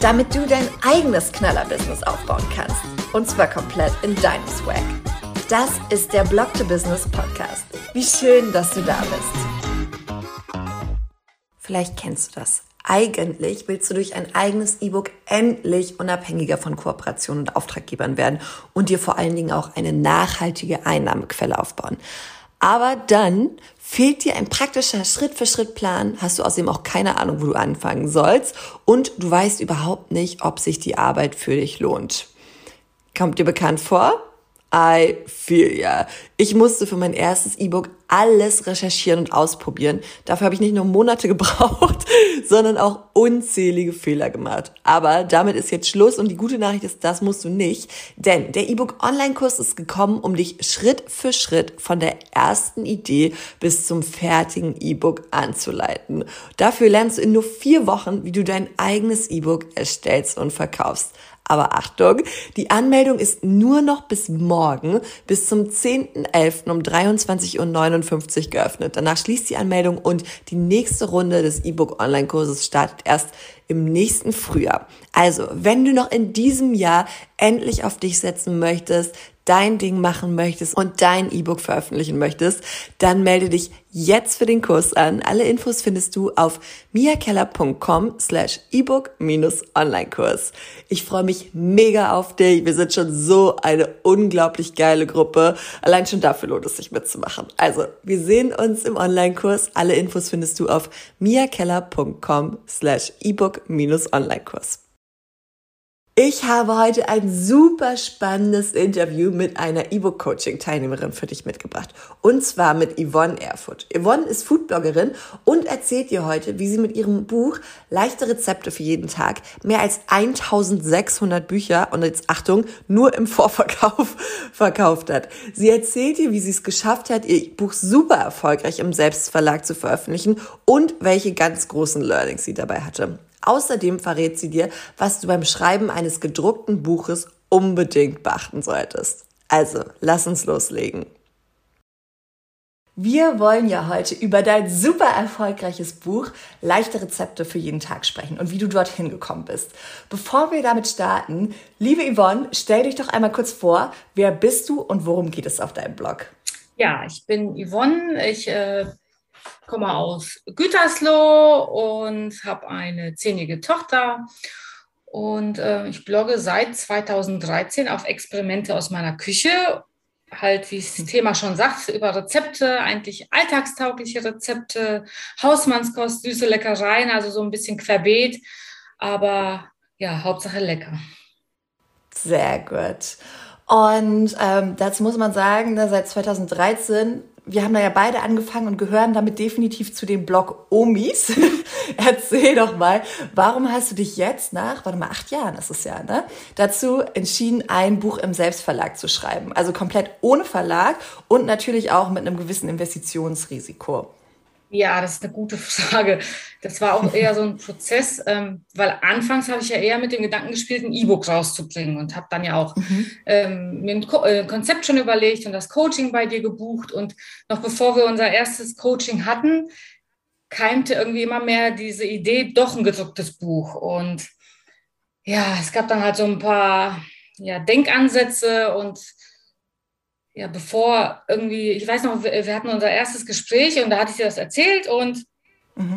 Damit du dein eigenes Knaller-Business aufbauen kannst. Und zwar komplett in deinem Swag. Das ist der Blog to Business Podcast. Wie schön, dass du da bist. Vielleicht kennst du das. Eigentlich willst du durch ein eigenes E-Book endlich unabhängiger von Kooperationen und Auftraggebern werden und dir vor allen Dingen auch eine nachhaltige Einnahmequelle aufbauen. Aber dann fehlt dir ein praktischer Schritt-für-Schritt-Plan, hast du außerdem auch keine Ahnung, wo du anfangen sollst und du weißt überhaupt nicht, ob sich die Arbeit für dich lohnt. Kommt dir bekannt vor? I feel ya. Ich musste für mein erstes E-Book alles recherchieren und ausprobieren. Dafür habe ich nicht nur Monate gebraucht, sondern auch unzählige Fehler gemacht. Aber damit ist jetzt Schluss und die gute Nachricht ist, das musst du nicht. Denn der E-Book Online-Kurs ist gekommen, um dich Schritt für Schritt von der ersten Idee bis zum fertigen E-Book anzuleiten. Dafür lernst du in nur vier Wochen, wie du dein eigenes E-Book erstellst und verkaufst. Aber Achtung, die Anmeldung ist nur noch bis morgen, bis zum 10.11. um 23.59 Uhr geöffnet. Danach schließt die Anmeldung und die nächste Runde des E-Book Online-Kurses startet erst im nächsten Frühjahr. Also, wenn du noch in diesem Jahr endlich auf dich setzen möchtest, dein Ding machen möchtest und dein E-Book veröffentlichen möchtest, dann melde dich jetzt für den Kurs an. Alle Infos findest du auf miakeller.com slash ebook-online-Kurs. Ich freue mich mega auf dich. Wir sind schon so eine unglaublich geile Gruppe. Allein schon dafür lohnt es sich mitzumachen. Also, wir sehen uns im Online-Kurs. Alle Infos findest du auf miakeller.com slash ebook-online-Kurs. Ich habe heute ein super spannendes Interview mit einer E-Book-Coaching-Teilnehmerin für dich mitgebracht. Und zwar mit Yvonne Erfurt. Yvonne ist Foodbloggerin und erzählt dir heute, wie sie mit ihrem Buch Leichte Rezepte für jeden Tag mehr als 1600 Bücher und jetzt Achtung, nur im Vorverkauf verkauft hat. Sie erzählt dir, wie sie es geschafft hat, ihr Buch super erfolgreich im Selbstverlag zu veröffentlichen und welche ganz großen Learnings sie dabei hatte. Außerdem verrät sie dir, was du beim Schreiben eines gedruckten Buches unbedingt beachten solltest. Also, lass uns loslegen. Wir wollen ja heute über dein super erfolgreiches Buch Leichte Rezepte für jeden Tag sprechen und wie du dorthin gekommen bist. Bevor wir damit starten, liebe Yvonne, stell dich doch einmal kurz vor, wer bist du und worum geht es auf deinem Blog? Ja, ich bin Yvonne, ich äh, komme aus Gütersloh und habe eine zehnjährige Tochter. Und äh, ich blogge seit 2013 auf Experimente aus meiner Küche. Halt, wie es das Thema schon sagt, über Rezepte, eigentlich alltagstaugliche Rezepte, Hausmannskost, süße Leckereien, also so ein bisschen querbeet. Aber ja, Hauptsache lecker. Sehr gut. Und ähm, dazu muss man sagen, ne, seit 2013 wir haben da ja beide angefangen und gehören damit definitiv zu den Blog Omis. Erzähl doch mal, warum hast du dich jetzt nach, warte mal, acht Jahren ist es ja, ne, dazu entschieden, ein Buch im Selbstverlag zu schreiben? Also komplett ohne Verlag und natürlich auch mit einem gewissen Investitionsrisiko. Ja, das ist eine gute Frage. Das war auch eher so ein Prozess, ähm, weil anfangs habe ich ja eher mit dem Gedanken gespielt, ein E-Book rauszubringen und habe dann ja auch mhm. ähm, mir ein Ko äh, Konzept schon überlegt und das Coaching bei dir gebucht. Und noch bevor wir unser erstes Coaching hatten, keimte irgendwie immer mehr diese Idee, doch ein gedrucktes Buch. Und ja, es gab dann halt so ein paar ja, Denkansätze und ja, bevor irgendwie, ich weiß noch, wir, wir, hatten unser erstes Gespräch und da hatte ich dir das erzählt und mhm.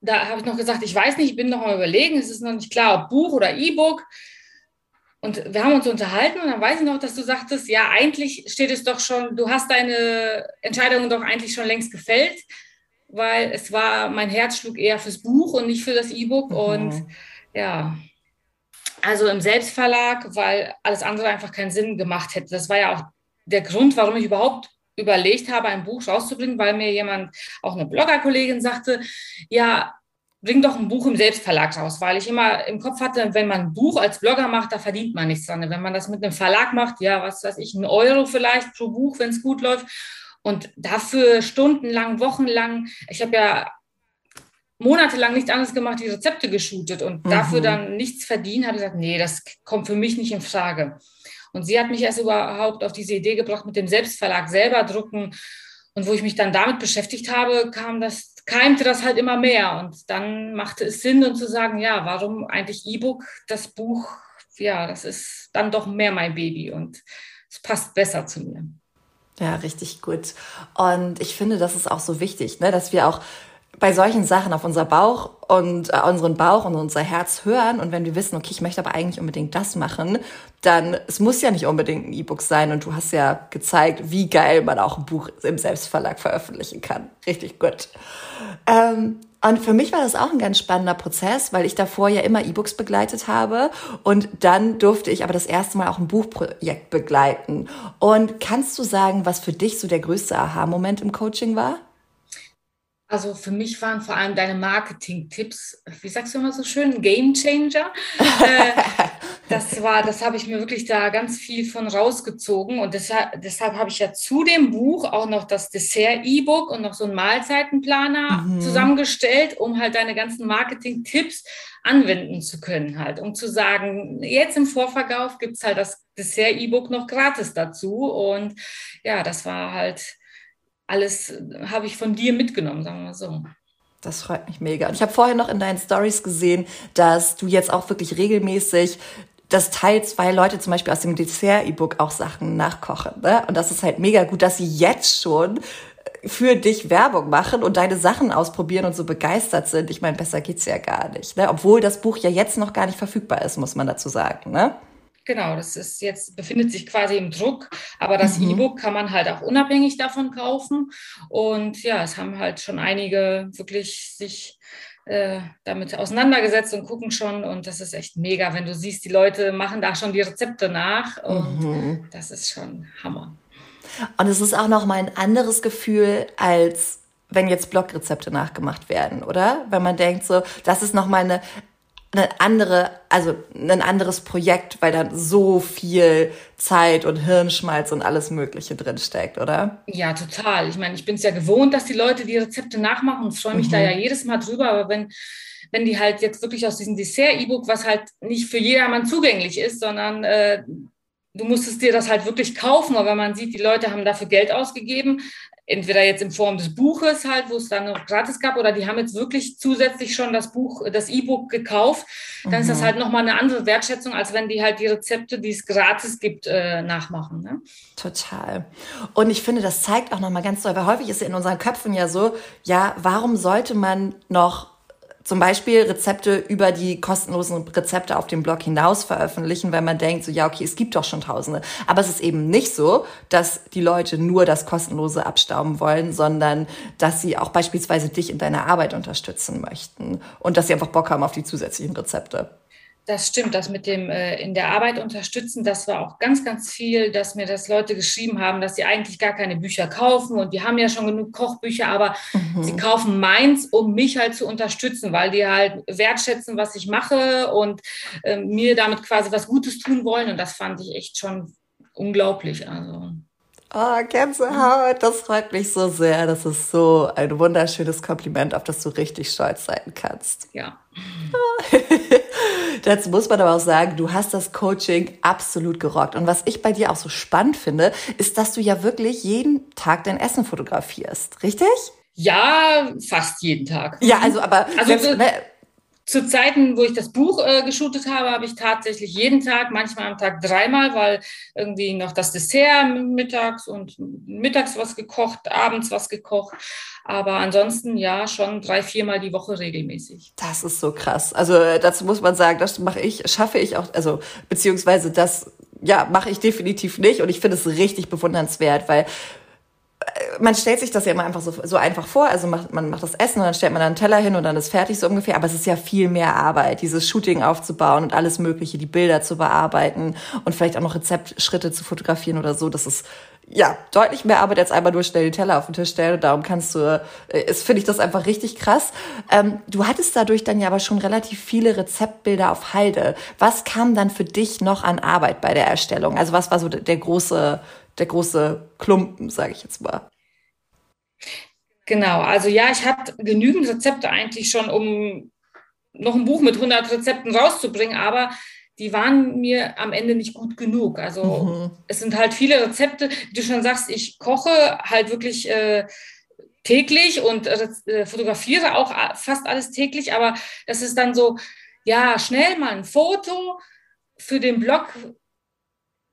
da habe ich noch gesagt, ich weiß nicht, ich bin noch mal überlegen, es ist noch nicht klar, ob Buch oder E-Book. Und wir haben uns unterhalten und dann weiß ich noch, dass du sagtest, ja, eigentlich steht es doch schon, du hast deine Entscheidung doch eigentlich schon längst gefällt, weil es war, mein Herz schlug eher fürs Buch und nicht für das E-Book. Mhm. Und ja, also im Selbstverlag, weil alles andere einfach keinen Sinn gemacht hätte. Das war ja auch der Grund, warum ich überhaupt überlegt habe, ein Buch rauszubringen, weil mir jemand, auch eine Bloggerkollegin sagte, ja, bring doch ein Buch im Selbstverlag raus, weil ich immer im Kopf hatte, wenn man ein Buch als Blogger macht, da verdient man nichts dran. Wenn man das mit einem Verlag macht, ja, was weiß ich, ein Euro vielleicht pro Buch, wenn es gut läuft. Und dafür stundenlang, wochenlang, ich habe ja monatelang nichts anderes gemacht, die Rezepte geshootet und mhm. dafür dann nichts verdient, habe ich gesagt, nee, das kommt für mich nicht in Frage. Und sie hat mich erst überhaupt auf diese Idee gebracht, mit dem Selbstverlag selber drucken. Und wo ich mich dann damit beschäftigt habe, kam das, keimte das halt immer mehr. Und dann machte es Sinn, und zu sagen, ja, warum eigentlich E-Book? Das Buch, ja, das ist dann doch mehr mein Baby und es passt besser zu mir. Ja, richtig gut. Und ich finde, das ist auch so wichtig, ne, dass wir auch bei solchen Sachen auf unser Bauch und äh, unseren Bauch und unser Herz hören und wenn wir wissen, okay, ich möchte aber eigentlich unbedingt das machen, dann es muss ja nicht unbedingt ein E-Book sein und du hast ja gezeigt, wie geil man auch ein Buch im Selbstverlag veröffentlichen kann. Richtig gut. Ähm, und für mich war das auch ein ganz spannender Prozess, weil ich davor ja immer E-Books begleitet habe und dann durfte ich aber das erste Mal auch ein Buchprojekt begleiten. Und kannst du sagen, was für dich so der größte Aha-Moment im Coaching war? Also für mich waren vor allem deine Marketing-Tipps, wie sagst du immer so schön, Game Changer. Äh, das war, das habe ich mir wirklich da ganz viel von rausgezogen und deshalb, deshalb habe ich ja zu dem Buch auch noch das Dessert-E-Book und noch so einen Mahlzeitenplaner mhm. zusammengestellt, um halt deine ganzen Marketing-Tipps anwenden zu können halt, um zu sagen, jetzt im Vorverkauf gibt es halt das Dessert-E-Book noch gratis dazu und ja, das war halt alles habe ich von dir mitgenommen, sagen wir mal so. Das freut mich mega. Und ich habe vorher noch in deinen Stories gesehen, dass du jetzt auch wirklich regelmäßig das teilst, weil Leute zum Beispiel aus dem Dessert-E-Book auch Sachen nachkochen. Ne? Und das ist halt mega gut, dass sie jetzt schon für dich Werbung machen und deine Sachen ausprobieren und so begeistert sind. Ich meine, besser geht's ja gar nicht. Ne? Obwohl das Buch ja jetzt noch gar nicht verfügbar ist, muss man dazu sagen. Ne? Genau, das ist jetzt, befindet sich quasi im Druck, aber das mhm. E-Book kann man halt auch unabhängig davon kaufen. Und ja, es haben halt schon einige wirklich sich äh, damit auseinandergesetzt und gucken schon. Und das ist echt mega, wenn du siehst, die Leute machen da schon die Rezepte nach. Und mhm. das ist schon Hammer. Und es ist auch noch mal ein anderes Gefühl, als wenn jetzt Blogrezepte nachgemacht werden, oder? Wenn man denkt so, das ist noch mal eine eine andere, also ein anderes Projekt, weil da so viel Zeit und Hirnschmalz und alles Mögliche drin steckt, oder? Ja, total. Ich meine, ich bin es ja gewohnt, dass die Leute die Rezepte nachmachen und freue mich mhm. da ja jedes Mal drüber, aber wenn wenn die halt jetzt wirklich aus diesem Dessert-E-Book, was halt nicht für jedermann zugänglich ist, sondern äh, du musstest dir das halt wirklich kaufen, aber man sieht, die Leute haben dafür Geld ausgegeben, entweder jetzt in Form des Buches halt, wo es dann noch gratis gab, oder die haben jetzt wirklich zusätzlich schon das Buch, das E-Book gekauft, dann mhm. ist das mhm. halt nochmal eine andere Wertschätzung, als wenn die halt die Rezepte, die es gratis gibt, äh, nachmachen. Ne? Total. Und ich finde, das zeigt auch nochmal ganz doll, weil häufig ist in unseren Köpfen ja so, ja, warum sollte man noch zum Beispiel Rezepte über die kostenlosen Rezepte auf dem Blog hinaus veröffentlichen, weil man denkt, so ja, okay, es gibt doch schon Tausende. Aber es ist eben nicht so, dass die Leute nur das kostenlose abstauben wollen, sondern dass sie auch beispielsweise dich in deiner Arbeit unterstützen möchten und dass sie einfach Bock haben auf die zusätzlichen Rezepte. Das stimmt, das mit dem äh, in der Arbeit unterstützen, das war auch ganz, ganz viel, dass mir das Leute geschrieben haben, dass sie eigentlich gar keine Bücher kaufen und die haben ja schon genug Kochbücher, aber mhm. sie kaufen meins, um mich halt zu unterstützen, weil die halt wertschätzen, was ich mache und äh, mir damit quasi was Gutes tun wollen und das fand ich echt schon unglaublich. Also. Oh, Gänsehaut, das freut mich so sehr. Das ist so ein wunderschönes Kompliment, auf das du richtig stolz sein kannst. Ja. Dazu muss man aber auch sagen, du hast das Coaching absolut gerockt. Und was ich bei dir auch so spannend finde, ist, dass du ja wirklich jeden Tag dein Essen fotografierst, richtig? Ja, fast jeden Tag. Ja, also aber also, selbst, ne, zu Zeiten, wo ich das Buch äh, geshootet habe, habe ich tatsächlich jeden Tag, manchmal am Tag dreimal, weil irgendwie noch das Dessert mittags und mittags was gekocht, abends was gekocht. Aber ansonsten ja, schon drei, viermal die Woche regelmäßig. Das ist so krass. Also äh, dazu muss man sagen, das mache ich, schaffe ich auch, also beziehungsweise das ja, mache ich definitiv nicht und ich finde es richtig bewundernswert, weil man stellt sich das ja immer einfach so, so einfach vor. Also macht, man macht das Essen und dann stellt man dann einen Teller hin und dann ist fertig so ungefähr. Aber es ist ja viel mehr Arbeit, dieses Shooting aufzubauen und alles Mögliche, die Bilder zu bearbeiten und vielleicht auch noch Rezeptschritte zu fotografieren oder so. Das ist ja, deutlich mehr Arbeit als einmal nur schnell die Teller auf den Tisch stellen. Und darum kannst du, äh, ist, finde ich das einfach richtig krass. Ähm, du hattest dadurch dann ja aber schon relativ viele Rezeptbilder auf Halde. Was kam dann für dich noch an Arbeit bei der Erstellung? Also was war so der große, der große Klumpen, sage ich jetzt mal? Genau, also ja, ich hatte genügend Rezepte eigentlich schon, um noch ein Buch mit 100 Rezepten rauszubringen, aber die waren mir am Ende nicht gut genug. Also mhm. es sind halt viele Rezepte, wie du schon sagst, ich koche halt wirklich äh, täglich und äh, fotografiere auch fast alles täglich, aber es ist dann so, ja, schnell mal ein Foto für den Blog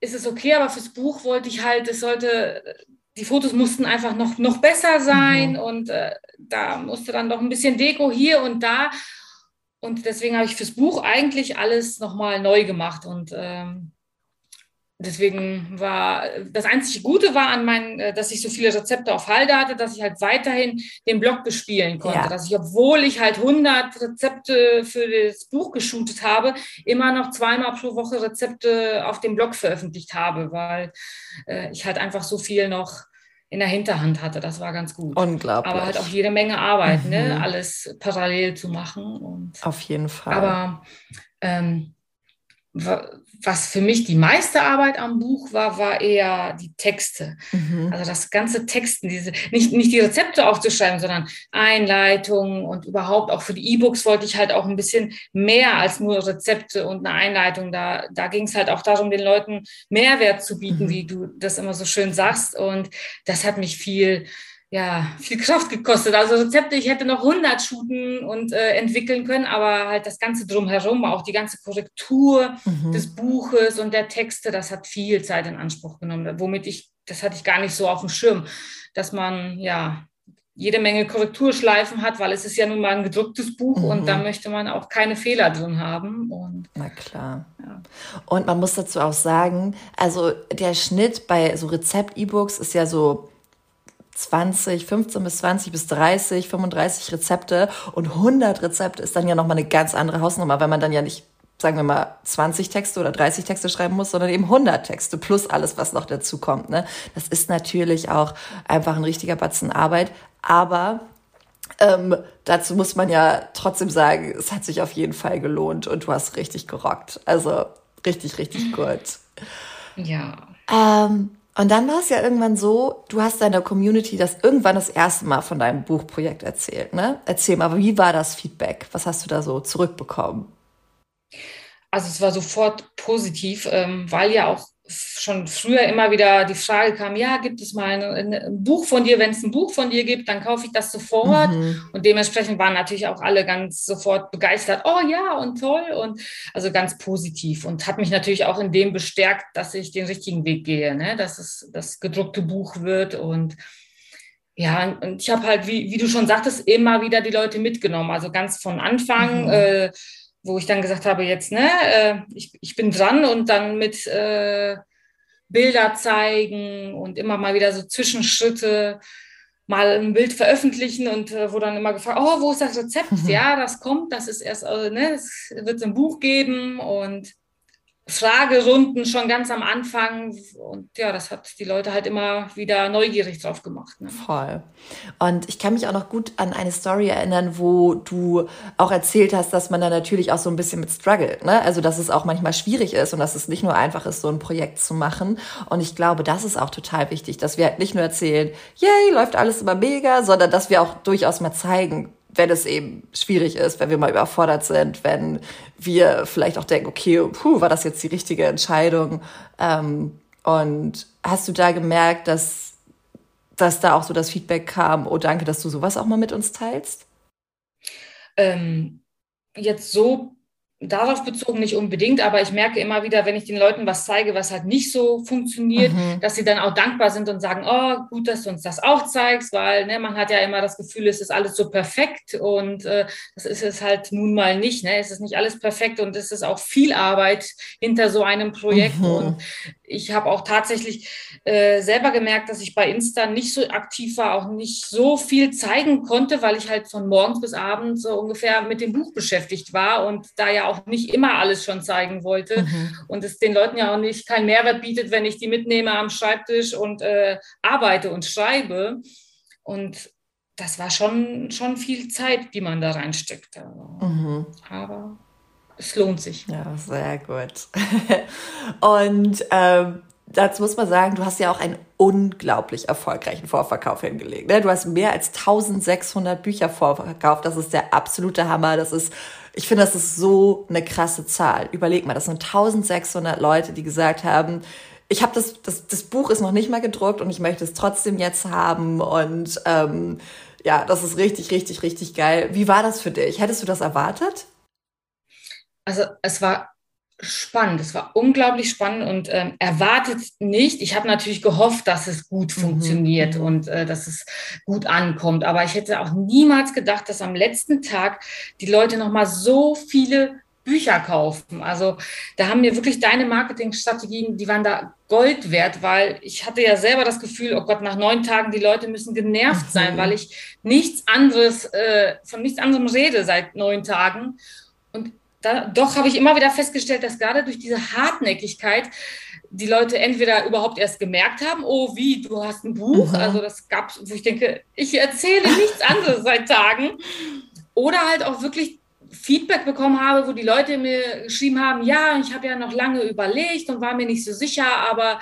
ist es okay, aber fürs Buch wollte ich halt, es sollte, die Fotos mussten einfach noch, noch besser sein mhm. und äh, da musste dann doch ein bisschen Deko hier und da. Und deswegen habe ich fürs Buch eigentlich alles nochmal neu gemacht. Und ähm, deswegen war das einzige Gute war an meinen, äh, dass ich so viele Rezepte auf Halde hatte, dass ich halt weiterhin den Blog bespielen konnte. Ja. Dass ich, obwohl ich halt 100 Rezepte für das Buch geshootet habe, immer noch zweimal pro Woche Rezepte auf dem Blog veröffentlicht habe, weil äh, ich halt einfach so viel noch in der Hinterhand hatte. Das war ganz gut. Unglaublich. Aber halt auch jede Menge Arbeit, ne? mhm. ne? alles parallel zu machen. Und, Auf jeden Fall. Aber ähm, was für mich die meiste Arbeit am Buch war, war eher die Texte. Mhm. Also das ganze Texten, diese, nicht, nicht die Rezepte aufzuschreiben, sondern Einleitungen und überhaupt auch für die E-Books wollte ich halt auch ein bisschen mehr als nur Rezepte und eine Einleitung. Da, da ging es halt auch darum, den Leuten Mehrwert zu bieten, mhm. wie du das immer so schön sagst. Und das hat mich viel ja, viel Kraft gekostet. Also Rezepte, ich hätte noch 100 shooten und äh, entwickeln können, aber halt das Ganze drumherum, auch die ganze Korrektur mhm. des Buches und der Texte, das hat viel Zeit in Anspruch genommen, womit ich, das hatte ich gar nicht so auf dem Schirm, dass man, ja, jede Menge Korrekturschleifen hat, weil es ist ja nun mal ein gedrucktes Buch mhm. und da möchte man auch keine Fehler drin haben. Und, Na klar. Ja. Und man muss dazu auch sagen, also der Schnitt bei so Rezept-E-Books ist ja so 20, 15 bis 20 bis 30, 35 Rezepte und 100 Rezepte ist dann ja nochmal eine ganz andere Hausnummer, weil man dann ja nicht, sagen wir mal, 20 Texte oder 30 Texte schreiben muss, sondern eben 100 Texte plus alles, was noch dazu kommt. Ne? Das ist natürlich auch einfach ein richtiger Batzen Arbeit, aber ähm, dazu muss man ja trotzdem sagen, es hat sich auf jeden Fall gelohnt und du hast richtig gerockt. Also richtig, richtig gut. Ja. Ähm, und dann war es ja irgendwann so, du hast deiner Community das irgendwann das erste Mal von deinem Buchprojekt erzählt, ne? Erzähl mal, wie war das Feedback? Was hast du da so zurückbekommen? Also es war sofort positiv, ähm, weil ja auch schon früher immer wieder die Frage kam, ja, gibt es mal ein, ein Buch von dir? Wenn es ein Buch von dir gibt, dann kaufe ich das sofort. Mhm. Und dementsprechend waren natürlich auch alle ganz sofort begeistert. Oh ja, und toll. Und also ganz positiv. Und hat mich natürlich auch in dem bestärkt, dass ich den richtigen Weg gehe, ne? dass es das gedruckte Buch wird. Und ja, und ich habe halt, wie, wie du schon sagtest, immer wieder die Leute mitgenommen. Also ganz von Anfang. Mhm. Äh, wo ich dann gesagt habe, jetzt, ne, äh, ich, ich bin dran und dann mit äh, Bilder zeigen und immer mal wieder so Zwischenschritte mal ein Bild veröffentlichen und äh, wo dann immer gefragt, oh, wo ist das Rezept? Mhm. Ja, das kommt, das ist erst, äh, ne, es wird ein Buch geben und Fragerunden schon ganz am Anfang. Und ja, das hat die Leute halt immer wieder neugierig drauf gemacht. Ne? Voll. Und ich kann mich auch noch gut an eine Story erinnern, wo du auch erzählt hast, dass man da natürlich auch so ein bisschen mit struggelt. Ne? Also, dass es auch manchmal schwierig ist und dass es nicht nur einfach ist, so ein Projekt zu machen. Und ich glaube, das ist auch total wichtig, dass wir halt nicht nur erzählen, yay, läuft alles immer mega, sondern dass wir auch durchaus mal zeigen, wenn es eben schwierig ist, wenn wir mal überfordert sind, wenn wir vielleicht auch denken, okay, puh, war das jetzt die richtige Entscheidung? Ähm, und hast du da gemerkt, dass, dass da auch so das Feedback kam, oh danke, dass du sowas auch mal mit uns teilst? Ähm, jetzt so darauf bezogen nicht unbedingt, aber ich merke immer wieder, wenn ich den Leuten was zeige, was halt nicht so funktioniert, mhm. dass sie dann auch dankbar sind und sagen, oh, gut, dass du uns das auch zeigst, weil ne, man hat ja immer das Gefühl, es ist alles so perfekt und äh, das ist es halt nun mal nicht. Ne? Es ist nicht alles perfekt und es ist auch viel Arbeit hinter so einem Projekt mhm. und ich habe auch tatsächlich äh, selber gemerkt, dass ich bei Insta nicht so aktiv war, auch nicht so viel zeigen konnte, weil ich halt von morgens bis abends so ungefähr mit dem Buch beschäftigt war und da ja auch nicht immer alles schon zeigen wollte mhm. und es den Leuten ja auch nicht keinen Mehrwert bietet, wenn ich die mitnehme am Schreibtisch und äh, arbeite und schreibe. Und das war schon, schon viel Zeit, die man da reinsteckt. Mhm. Aber es lohnt sich. Ja, sehr gut. und ähm, dazu muss man sagen, du hast ja auch einen unglaublich erfolgreichen Vorverkauf hingelegt. Ne? Du hast mehr als 1600 Bücher vorverkauft. Das ist der absolute Hammer. Das ist, ich finde, das ist so eine krasse Zahl. Überleg mal, das sind 1600 Leute, die gesagt haben, ich habe das, das, das Buch ist noch nicht mal gedruckt und ich möchte es trotzdem jetzt haben. Und ähm, ja, das ist richtig, richtig, richtig geil. Wie war das für dich? Hättest du das erwartet? Also es war spannend. Es war unglaublich spannend und ähm, erwartet nicht. Ich habe natürlich gehofft, dass es gut mhm. funktioniert mhm. und äh, dass es gut ankommt. Aber ich hätte auch niemals gedacht, dass am letzten Tag die Leute noch mal so viele Bücher kaufen. Also da haben mir wirklich deine Marketingstrategien, die waren da Gold wert, weil ich hatte ja selber das Gefühl, oh Gott, nach neun Tagen die Leute müssen genervt sein, mhm. weil ich nichts anderes äh, von nichts anderem rede seit neun Tagen. Und da, doch habe ich immer wieder festgestellt, dass gerade durch diese Hartnäckigkeit die Leute entweder überhaupt erst gemerkt haben, oh, wie, du hast ein Buch. Mhm. Also das gab es, wo ich denke, ich erzähle nichts anderes seit Tagen. Oder halt auch wirklich Feedback bekommen habe, wo die Leute mir geschrieben haben, ja, ich habe ja noch lange überlegt und war mir nicht so sicher, aber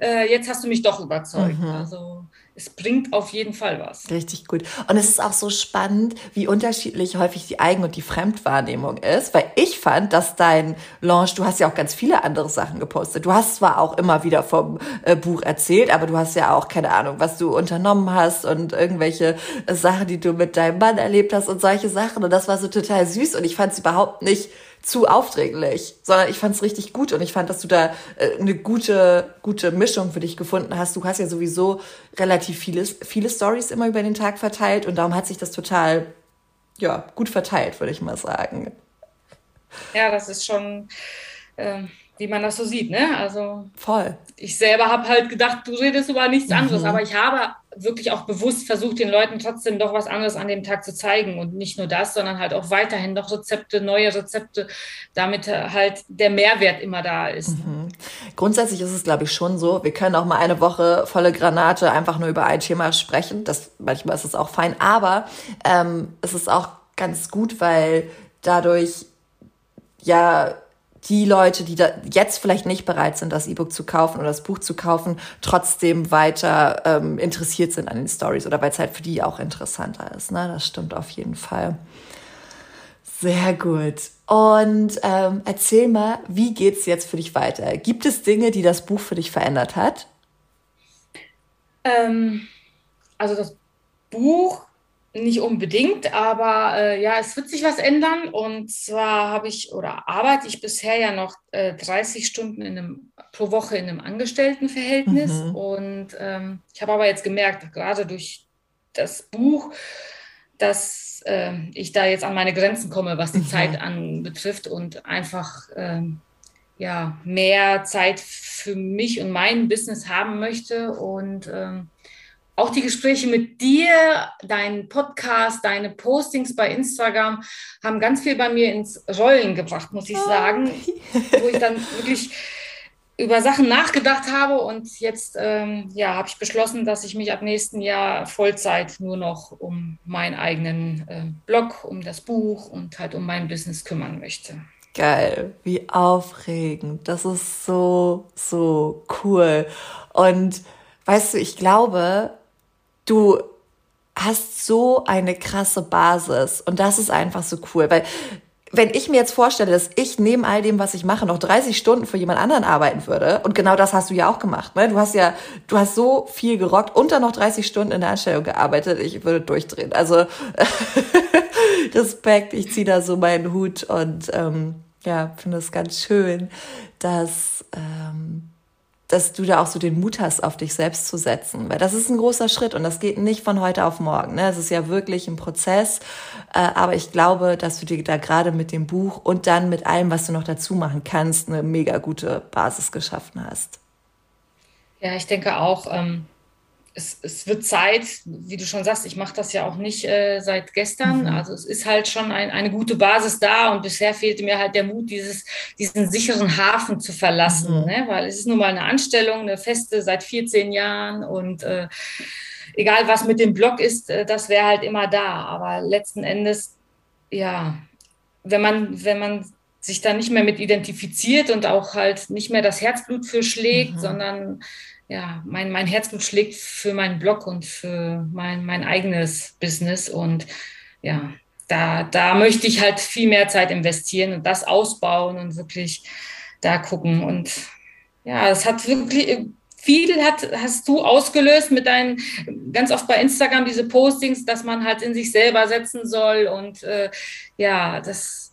äh, jetzt hast du mich doch überzeugt. Mhm. Also es bringt auf jeden Fall was. Richtig gut. Und es ist auch so spannend, wie unterschiedlich häufig die Eigen- und die Fremdwahrnehmung ist, weil ich fand, dass dein Launch, du hast ja auch ganz viele andere Sachen gepostet. Du hast zwar auch immer wieder vom äh, Buch erzählt, aber du hast ja auch keine Ahnung, was du unternommen hast und irgendwelche äh, Sachen, die du mit deinem Mann erlebt hast und solche Sachen. Und das war so total süß und ich fand es überhaupt nicht zu aufdringlich, sondern ich fand es richtig gut und ich fand, dass du da äh, eine gute, gute Mischung für dich gefunden hast. Du hast ja sowieso relativ viele, viele Stories immer über den Tag verteilt und darum hat sich das total, ja, gut verteilt, würde ich mal sagen. Ja, das ist schon, äh, wie man das so sieht, ne? Also. Voll. Ich selber habe halt gedacht, du redest über nichts anderes, mhm. aber ich habe wirklich auch bewusst versucht, den Leuten trotzdem doch was anderes an dem Tag zu zeigen und nicht nur das, sondern halt auch weiterhin noch Rezepte, neue Rezepte, damit halt der Mehrwert immer da ist. Mhm. Grundsätzlich ist es, glaube ich, schon so. Wir können auch mal eine Woche volle Granate einfach nur über ein Thema sprechen. Das, manchmal ist es auch fein, aber ähm, es ist auch ganz gut, weil dadurch ja die Leute, die da jetzt vielleicht nicht bereit sind, das E-Book zu kaufen oder das Buch zu kaufen, trotzdem weiter ähm, interessiert sind an den Stories oder weil es halt für die auch interessanter ist. Ne? Das stimmt auf jeden Fall. Sehr gut. Und ähm, erzähl mal, wie geht's jetzt für dich weiter? Gibt es Dinge, die das Buch für dich verändert hat? Ähm, also das Buch nicht unbedingt, aber äh, ja, es wird sich was ändern. Und zwar habe ich oder arbeite ich bisher ja noch äh, 30 Stunden in einem, pro Woche in einem Angestelltenverhältnis. Mhm. Und ähm, ich habe aber jetzt gemerkt, gerade durch das Buch, dass äh, ich da jetzt an meine Grenzen komme, was die mhm. Zeit anbetrifft und einfach ähm, ja, mehr Zeit für mich und mein Business haben möchte. Und ähm, auch die Gespräche mit dir, dein Podcast, deine Postings bei Instagram haben ganz viel bei mir ins Rollen gebracht, muss ich sagen, wo ich dann wirklich über Sachen nachgedacht habe und jetzt ähm, ja, habe ich beschlossen, dass ich mich ab nächsten Jahr Vollzeit nur noch um meinen eigenen äh, Blog, um das Buch und halt um mein Business kümmern möchte. Geil, wie aufregend. Das ist so, so cool. Und weißt du, ich glaube, du hast so eine krasse Basis und das ist einfach so cool, weil wenn ich mir jetzt vorstelle, dass ich neben all dem, was ich mache, noch 30 Stunden für jemand anderen arbeiten würde, und genau das hast du ja auch gemacht, ne? Du hast ja, du hast so viel gerockt und dann noch 30 Stunden in der Anstellung gearbeitet, ich würde durchdrehen. Also Respekt, ich ziehe da so meinen Hut und ähm, ja, finde es ganz schön, dass ähm, dass du da auch so den Mut hast, auf dich selbst zu setzen. Weil das ist ein großer Schritt und das geht nicht von heute auf morgen. Ne? Es ist ja wirklich ein Prozess. Äh, aber ich glaube, dass du dir da gerade mit dem Buch und dann mit allem, was du noch dazu machen kannst, eine mega gute Basis geschaffen hast. Ja, ich denke auch. Ähm es, es wird Zeit, wie du schon sagst, ich mache das ja auch nicht äh, seit gestern. Mhm. Also es ist halt schon ein, eine gute Basis da und bisher fehlte mir halt der Mut, dieses, diesen sicheren Hafen zu verlassen, mhm. ne? weil es ist nun mal eine Anstellung, eine feste seit 14 Jahren und äh, egal was mit dem Blog ist, äh, das wäre halt immer da. Aber letzten Endes, ja, wenn man, wenn man sich da nicht mehr mit identifiziert und auch halt nicht mehr das Herzblut für schlägt, mhm. sondern ja, mein, mein Herzblut schlägt für meinen Blog und für mein, mein eigenes Business. Und ja, da, da möchte ich halt viel mehr Zeit investieren und das ausbauen und wirklich da gucken. Und ja, es hat wirklich viel hat, hast du ausgelöst mit deinen, ganz oft bei Instagram diese Postings, dass man halt in sich selber setzen soll. Und äh, ja, das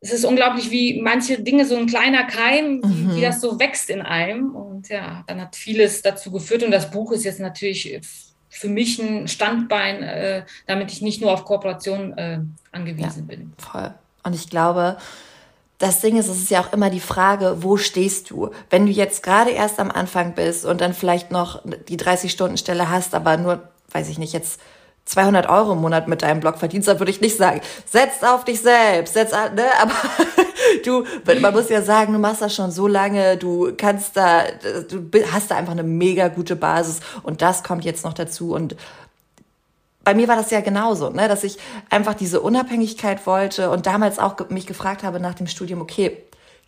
es ist unglaublich, wie manche Dinge, so ein kleiner Keim, mhm. wie, das so wächst in einem. Und ja, dann hat vieles dazu geführt. Und das Buch ist jetzt natürlich für mich ein Standbein, äh, damit ich nicht nur auf Kooperation äh, angewiesen ja, bin. Voll. Und ich glaube, das Ding ist, es ist ja auch immer die Frage, wo stehst du? Wenn du jetzt gerade erst am Anfang bist und dann vielleicht noch die 30-Stunden-Stelle hast, aber nur, weiß ich nicht, jetzt 200 Euro im Monat mit deinem Blog verdienst, dann würde ich nicht sagen, setz auf dich selbst, setz, ne, aber du, man muss ja sagen, du machst das schon so lange, du kannst da, du hast da einfach eine mega gute Basis und das kommt jetzt noch dazu und bei mir war das ja genauso, ne, dass ich einfach diese Unabhängigkeit wollte und damals auch mich gefragt habe nach dem Studium, okay,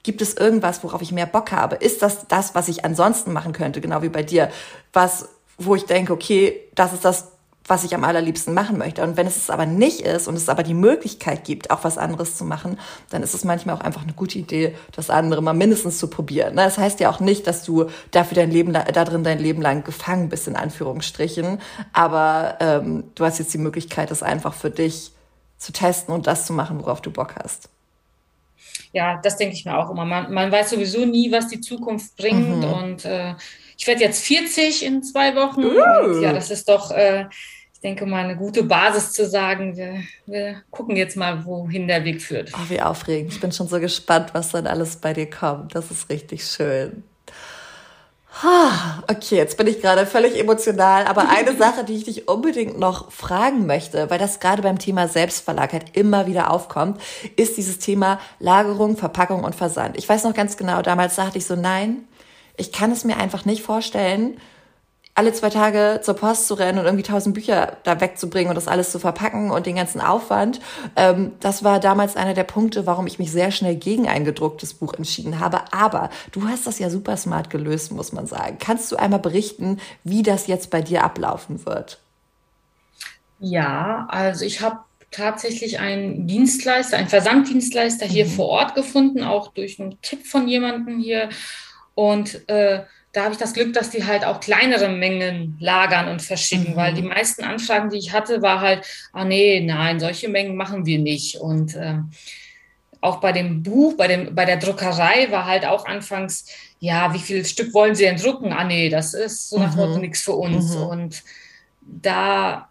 gibt es irgendwas, worauf ich mehr Bock habe? Ist das das, was ich ansonsten machen könnte, genau wie bei dir? Was, wo ich denke, okay, das ist das, was ich am allerliebsten machen möchte. Und wenn es es aber nicht ist und es aber die Möglichkeit gibt, auch was anderes zu machen, dann ist es manchmal auch einfach eine gute Idee, das andere mal mindestens zu probieren. Das heißt ja auch nicht, dass du dafür dein Leben da drin dein Leben lang gefangen bist in Anführungsstrichen, aber ähm, du hast jetzt die Möglichkeit, das einfach für dich zu testen und das zu machen, worauf du Bock hast. Ja, das denke ich mir auch immer. Man, man weiß sowieso nie, was die Zukunft bringt mhm. und äh, ich werde jetzt 40 in zwei Wochen. Uh. Ja, das ist doch äh, ich denke mal, eine gute Basis zu sagen, wir, wir gucken jetzt mal, wohin der Weg führt. Oh, wie aufregend. Ich bin schon so gespannt, was dann alles bei dir kommt. Das ist richtig schön. Okay, jetzt bin ich gerade völlig emotional, aber eine Sache, die ich dich unbedingt noch fragen möchte, weil das gerade beim Thema Selbstverlag halt immer wieder aufkommt, ist dieses Thema Lagerung, Verpackung und Versand. Ich weiß noch ganz genau, damals sagte ich so, nein, ich kann es mir einfach nicht vorstellen, alle zwei Tage zur Post zu rennen und irgendwie tausend Bücher da wegzubringen und das alles zu verpacken und den ganzen Aufwand. Ähm, das war damals einer der Punkte, warum ich mich sehr schnell gegen ein gedrucktes Buch entschieden habe. Aber du hast das ja super smart gelöst, muss man sagen. Kannst du einmal berichten, wie das jetzt bei dir ablaufen wird? Ja, also ich habe tatsächlich einen Dienstleister, einen Versanddienstleister hier mhm. vor Ort gefunden, auch durch einen Tipp von jemandem hier. Und äh, da habe ich das Glück, dass die halt auch kleinere Mengen lagern und verschicken, mhm. weil die meisten Anfragen, die ich hatte, war halt, ah nee, nein, solche Mengen machen wir nicht. Und äh, auch bei dem Buch, bei, dem, bei der Druckerei war halt auch anfangs, ja, wie viel Stück wollen Sie denn drucken? Ah nee, das ist so nach mhm. nichts für uns. Mhm. Und da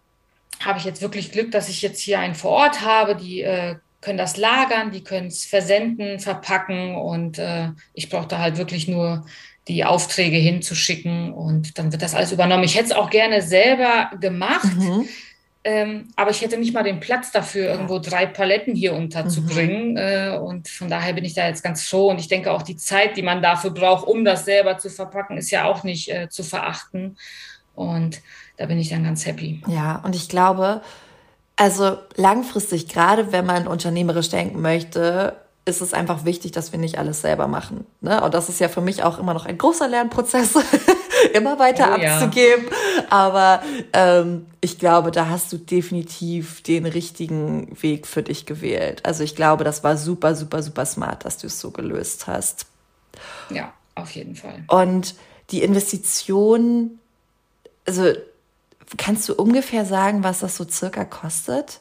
habe ich jetzt wirklich Glück, dass ich jetzt hier einen vor Ort habe, die äh, können das lagern, die können es versenden, verpacken und äh, ich brauche da halt wirklich nur die Aufträge hinzuschicken und dann wird das alles übernommen. Ich hätte es auch gerne selber gemacht, mhm. ähm, aber ich hätte nicht mal den Platz dafür, irgendwo drei Paletten hier unterzubringen. Mhm. Äh, und von daher bin ich da jetzt ganz froh. Und ich denke auch die Zeit, die man dafür braucht, um das selber zu verpacken, ist ja auch nicht äh, zu verachten. Und da bin ich dann ganz happy. Ja, und ich glaube, also langfristig, gerade wenn man unternehmerisch denken möchte, ist es einfach wichtig, dass wir nicht alles selber machen. Ne? Und das ist ja für mich auch immer noch ein großer Lernprozess, immer weiter oh, abzugeben. Ja. Aber ähm, ich glaube, da hast du definitiv den richtigen Weg für dich gewählt. Also ich glaube, das war super, super, super smart, dass du es so gelöst hast. Ja, auf jeden Fall. Und die Investition, also kannst du ungefähr sagen, was das so circa kostet?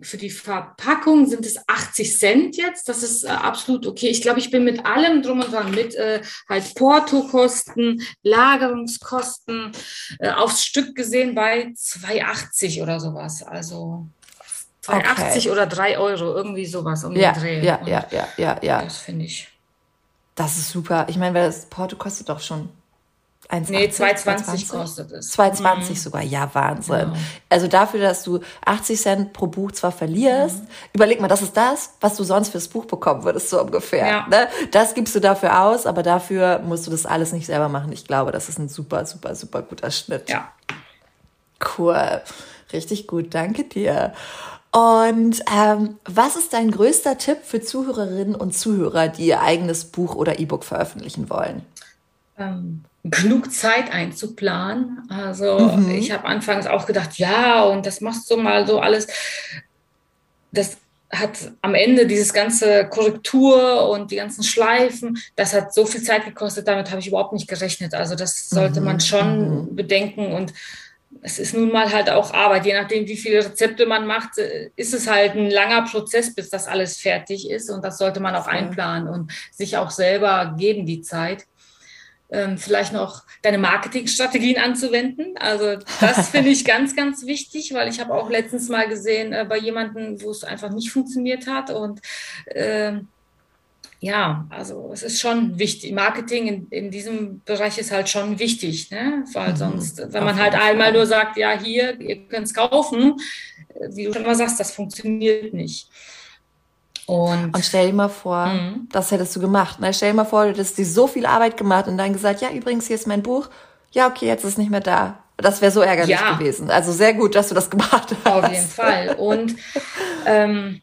Für die Verpackung sind es 80 Cent jetzt. Das ist äh, absolut okay. Ich glaube, ich bin mit allem drum und dran, mit äh, halt Portokosten, Lagerungskosten, äh, aufs Stück gesehen bei 2,80 oder sowas. Also 2,80 okay. oder 3 Euro, irgendwie sowas um ja, den Dreh. Ja, ja, ja, ja, ja. Das finde ich. Das ist super. Ich meine, weil das Porto kostet doch schon 1, nee, 2,20 kostet es. 2,20 mhm. sogar, ja, Wahnsinn. Ja. Also dafür, dass du 80 Cent pro Buch zwar verlierst, mhm. überleg mal, das ist das, was du sonst fürs Buch bekommen würdest, so ungefähr. Ja. Ne? Das gibst du dafür aus, aber dafür musst du das alles nicht selber machen. Ich glaube, das ist ein super, super, super guter Schnitt. Ja. Cool. Richtig gut, danke dir. Und ähm, was ist dein größter Tipp für Zuhörerinnen und Zuhörer, die ihr eigenes Buch oder E-Book veröffentlichen wollen? Ähm, genug Zeit einzuplanen. Also mhm. ich habe anfangs auch gedacht, ja, und das machst du mal so alles. Das hat am Ende dieses ganze Korrektur und die ganzen Schleifen, das hat so viel Zeit gekostet, damit habe ich überhaupt nicht gerechnet. Also das sollte mhm. man schon mhm. bedenken und es ist nun mal halt auch Arbeit. Je nachdem, wie viele Rezepte man macht, ist es halt ein langer Prozess, bis das alles fertig ist. Und das sollte man auch einplanen und sich auch selber geben, die Zeit. Ähm, vielleicht noch deine Marketingstrategien anzuwenden. Also das finde ich ganz, ganz wichtig, weil ich habe auch letztens mal gesehen äh, bei jemandem, wo es einfach nicht funktioniert hat. Und äh, ja, also es ist schon wichtig. Marketing in, in diesem Bereich ist halt schon wichtig, ne? weil mhm. sonst, wenn man halt einmal nur sagt, ja, hier, ihr könnt es kaufen, wie du schon mal sagst, das funktioniert nicht. Und, und stell dir mal vor, mhm. das hättest du gemacht. Ne? Stell dir mal vor, du hättest dir so viel Arbeit gemacht und dann gesagt, ja, übrigens, hier ist mein Buch. Ja, okay, jetzt ist es nicht mehr da. Das wäre so ärgerlich ja. gewesen. Also sehr gut, dass du das gemacht hast. Auf jeden Fall. Und ähm,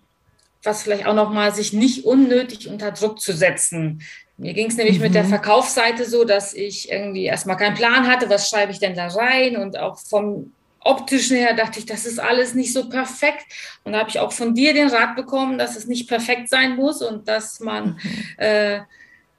was vielleicht auch nochmal, sich nicht unnötig unter Druck zu setzen. Mir ging es nämlich mhm. mit der mhm. Verkaufsseite so, dass ich irgendwie erstmal keinen Plan hatte, was schreibe ich denn da rein und auch vom optischen her dachte ich, das ist alles nicht so perfekt. Und da habe ich auch von dir den Rat bekommen, dass es nicht perfekt sein muss und dass man mhm. äh,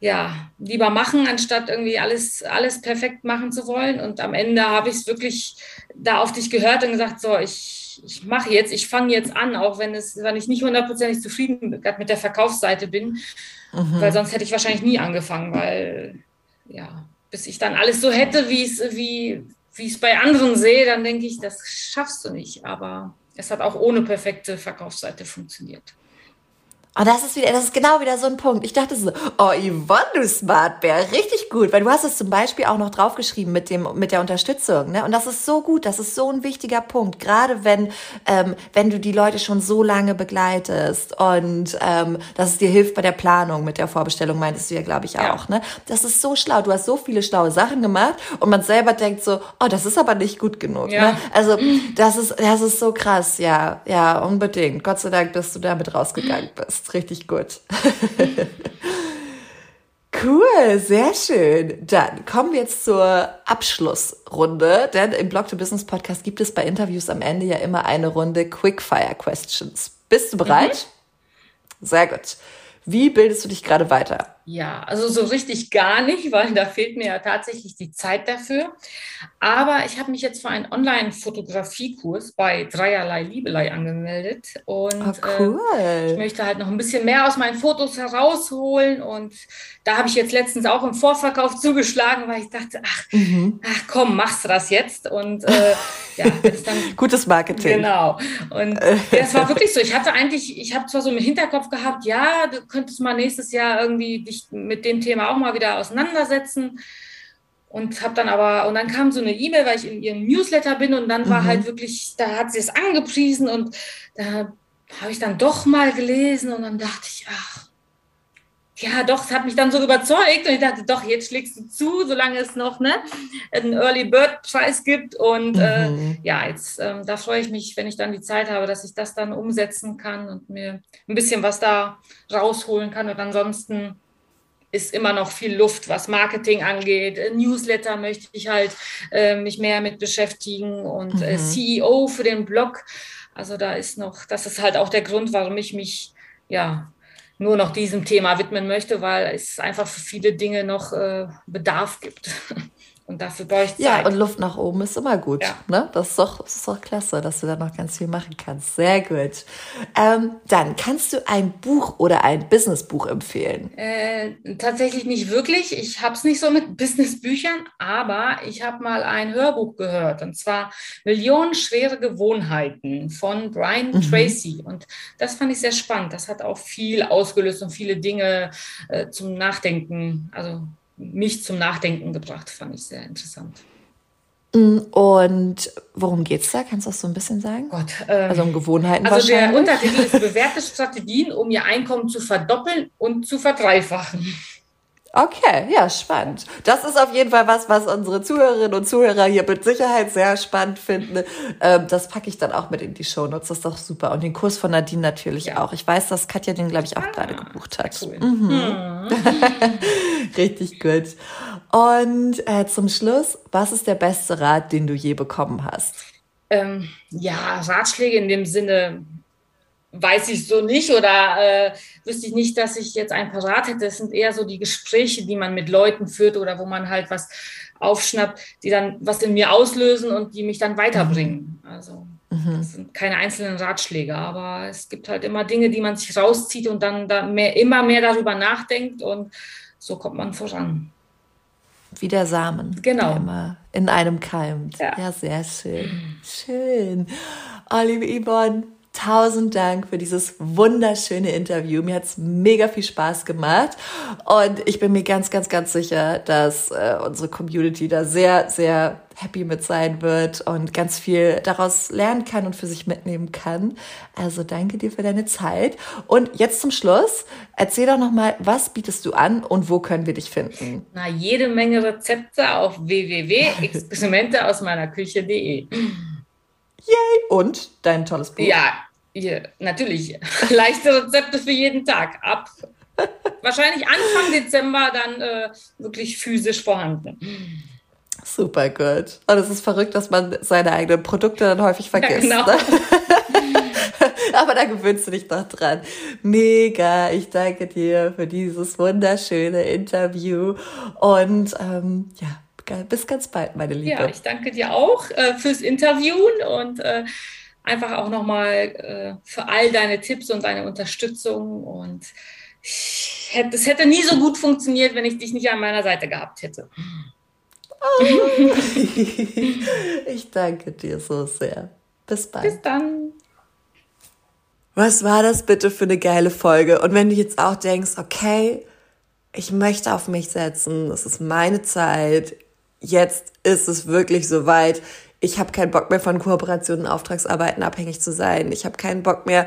ja lieber machen, anstatt irgendwie alles, alles perfekt machen zu wollen. Und am Ende habe ich es wirklich da auf dich gehört und gesagt, so, ich ich, mache jetzt, ich fange jetzt an, auch wenn, es, wenn ich nicht hundertprozentig zufrieden mit der Verkaufsseite bin, mhm. weil sonst hätte ich wahrscheinlich nie angefangen, weil ja, bis ich dann alles so hätte, wie es wie, wie es bei anderen sehe, dann denke ich, das schaffst du nicht. Aber es hat auch ohne perfekte Verkaufsseite funktioniert. Und das ist wieder, das ist genau wieder so ein Punkt. Ich dachte so, oh Yvonne, du Smartbär, richtig gut, weil du hast es zum Beispiel auch noch draufgeschrieben mit dem, mit der Unterstützung, ne? Und das ist so gut, das ist so ein wichtiger Punkt, gerade wenn, ähm, wenn du die Leute schon so lange begleitest und ähm, dass es dir hilft bei der Planung mit der Vorbestellung, meintest du ja, glaube ich, auch, ja. ne? Das ist so schlau. Du hast so viele schlaue Sachen gemacht und man selber denkt so, oh, das ist aber nicht gut genug. Ja. Ne? Also das ist, das ist so krass, ja, ja, unbedingt. Gott sei Dank, dass du damit rausgegangen bist richtig gut. Cool, sehr schön. Dann kommen wir jetzt zur Abschlussrunde, denn im Blog to Business Podcast gibt es bei Interviews am Ende ja immer eine Runde Quickfire Questions. Bist du bereit? Mhm. Sehr gut. Wie bildest du dich gerade weiter? Ja, also so richtig gar nicht, weil da fehlt mir ja tatsächlich die Zeit dafür. Aber ich habe mich jetzt für einen Online-Fotografiekurs bei Dreierlei Liebelei angemeldet. Und oh, cool. äh, ich möchte halt noch ein bisschen mehr aus meinen Fotos herausholen. Und da habe ich jetzt letztens auch im Vorverkauf zugeschlagen, weil ich dachte, ach, mhm. ach komm, machst du das jetzt? Und äh, ja, jetzt dann. Gutes Marketing. Genau. Und ja, es war wirklich so. Ich hatte eigentlich, ich habe zwar so im Hinterkopf gehabt, ja, du könntest mal nächstes Jahr irgendwie dich mich mit dem Thema auch mal wieder auseinandersetzen. Und habe dann aber, und dann kam so eine E-Mail, weil ich in ihrem Newsletter bin und dann war mhm. halt wirklich, da hat sie es angepriesen und da habe ich dann doch mal gelesen und dann dachte ich, ach, ja, doch, es hat mich dann so überzeugt und ich dachte, doch, jetzt schlägst du zu, solange es noch ne, einen Early Bird Preis gibt. Und äh, mhm. äh, ja, jetzt ähm, da freue ich mich, wenn ich dann die Zeit habe, dass ich das dann umsetzen kann und mir ein bisschen was da rausholen kann. Und ansonsten ist immer noch viel Luft, was Marketing angeht. Newsletter möchte ich halt äh, mich mehr mit beschäftigen und äh, mhm. CEO für den Blog. Also da ist noch, das ist halt auch der Grund, warum ich mich ja nur noch diesem Thema widmen möchte, weil es einfach für viele Dinge noch äh, Bedarf gibt. Und dafür brauche ich Zeit. Ja, und Luft nach oben ist immer gut. Ja. Ne? Das, ist doch, das ist doch klasse, dass du da noch ganz viel machen kannst. Sehr gut. Ähm, dann kannst du ein Buch oder ein Businessbuch empfehlen? Äh, tatsächlich nicht wirklich. Ich habe es nicht so mit Businessbüchern, aber ich habe mal ein Hörbuch gehört und zwar Millionenschwere Gewohnheiten von Brian mhm. Tracy. Und das fand ich sehr spannend. Das hat auch viel ausgelöst und viele Dinge äh, zum Nachdenken. Also mich zum Nachdenken gebracht, fand ich sehr interessant. Mm, und worum geht es da? Kannst du das so ein bisschen sagen? Gott, ähm, also um Gewohnheiten Also der Untertitel ist bewährte Strategien, um ihr Einkommen zu verdoppeln und zu verdreifachen. Okay, ja, spannend. Das ist auf jeden Fall was, was unsere Zuhörerinnen und Zuhörer hier mit Sicherheit sehr spannend finden. Ähm, das packe ich dann auch mit in die Shownotes. Das ist doch super. Und den Kurs von Nadine natürlich ja. auch. Ich weiß, dass Katja den, glaube ich, auch ah, gerade gebucht hat. Cool. Mhm. Mhm. Richtig gut. Und äh, zum Schluss, was ist der beste Rat, den du je bekommen hast? Ähm, ja, Ratschläge in dem Sinne, weiß ich so nicht oder äh, wüsste ich nicht, dass ich jetzt ein Parat hätte. Es sind eher so die Gespräche, die man mit Leuten führt oder wo man halt was aufschnappt, die dann was in mir auslösen und die mich dann weiterbringen. Mhm. Also mhm. das sind keine einzelnen Ratschläge, aber es gibt halt immer Dinge, die man sich rauszieht und dann da mehr, immer mehr darüber nachdenkt und so kommt man voran. Wie der Samen. Genau. Der immer in einem keimt. Ja, ja sehr schön. Schön. Oh, liebe Yvonne, Tausend Dank für dieses wunderschöne Interview. Mir hat's mega viel Spaß gemacht und ich bin mir ganz, ganz, ganz sicher, dass äh, unsere Community da sehr, sehr happy mit sein wird und ganz viel daraus lernen kann und für sich mitnehmen kann. Also danke dir für deine Zeit. Und jetzt zum Schluss, erzähl doch nochmal, was bietest du an und wo können wir dich finden? Na, jede Menge Rezepte auf www.experimente aus meiner Küche.de. Yay! Und dein tolles Buch. Ja, hier, natürlich. Leichte Rezepte für jeden Tag. Ab wahrscheinlich Anfang Dezember dann äh, wirklich physisch vorhanden. Super gut. Und es ist verrückt, dass man seine eigenen Produkte dann häufig vergisst. Ja, genau. ne? Aber da gewöhnst du dich doch dran. Mega. Ich danke dir für dieses wunderschöne Interview. Und ähm, ja, bis ganz bald, meine Liebe. Ja, ich danke dir auch äh, fürs Interviewen und äh, einfach auch nochmal äh, für all deine Tipps und deine Unterstützung. Und es hätte, hätte nie so gut funktioniert, wenn ich dich nicht an meiner Seite gehabt hätte. Oh. ich danke dir so sehr. Bis bald. Bis dann. Was war das bitte für eine geile Folge? Und wenn du jetzt auch denkst, okay, ich möchte auf mich setzen, es ist meine Zeit, jetzt ist es wirklich soweit. Ich habe keinen Bock mehr von Kooperationen und Auftragsarbeiten abhängig zu sein. Ich habe keinen Bock mehr,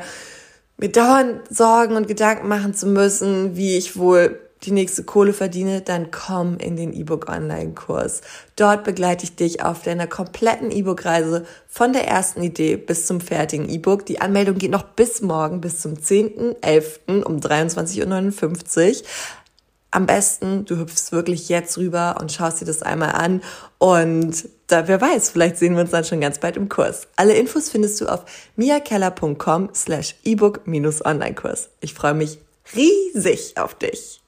mir dauernd Sorgen und Gedanken machen zu müssen, wie ich wohl die nächste Kohle verdiene, dann komm in den E-Book Online-Kurs. Dort begleite ich dich auf deiner kompletten E-Book-Reise von der ersten Idee bis zum fertigen E-Book. Die Anmeldung geht noch bis morgen, bis zum 10.11. um 23.59 Uhr am besten, du hüpfst wirklich jetzt rüber und schaust dir das einmal an und da, wer weiß, vielleicht sehen wir uns dann schon ganz bald im Kurs. Alle Infos findest du auf miakeller.com slash ebook-online-Kurs. Ich freue mich riesig auf dich.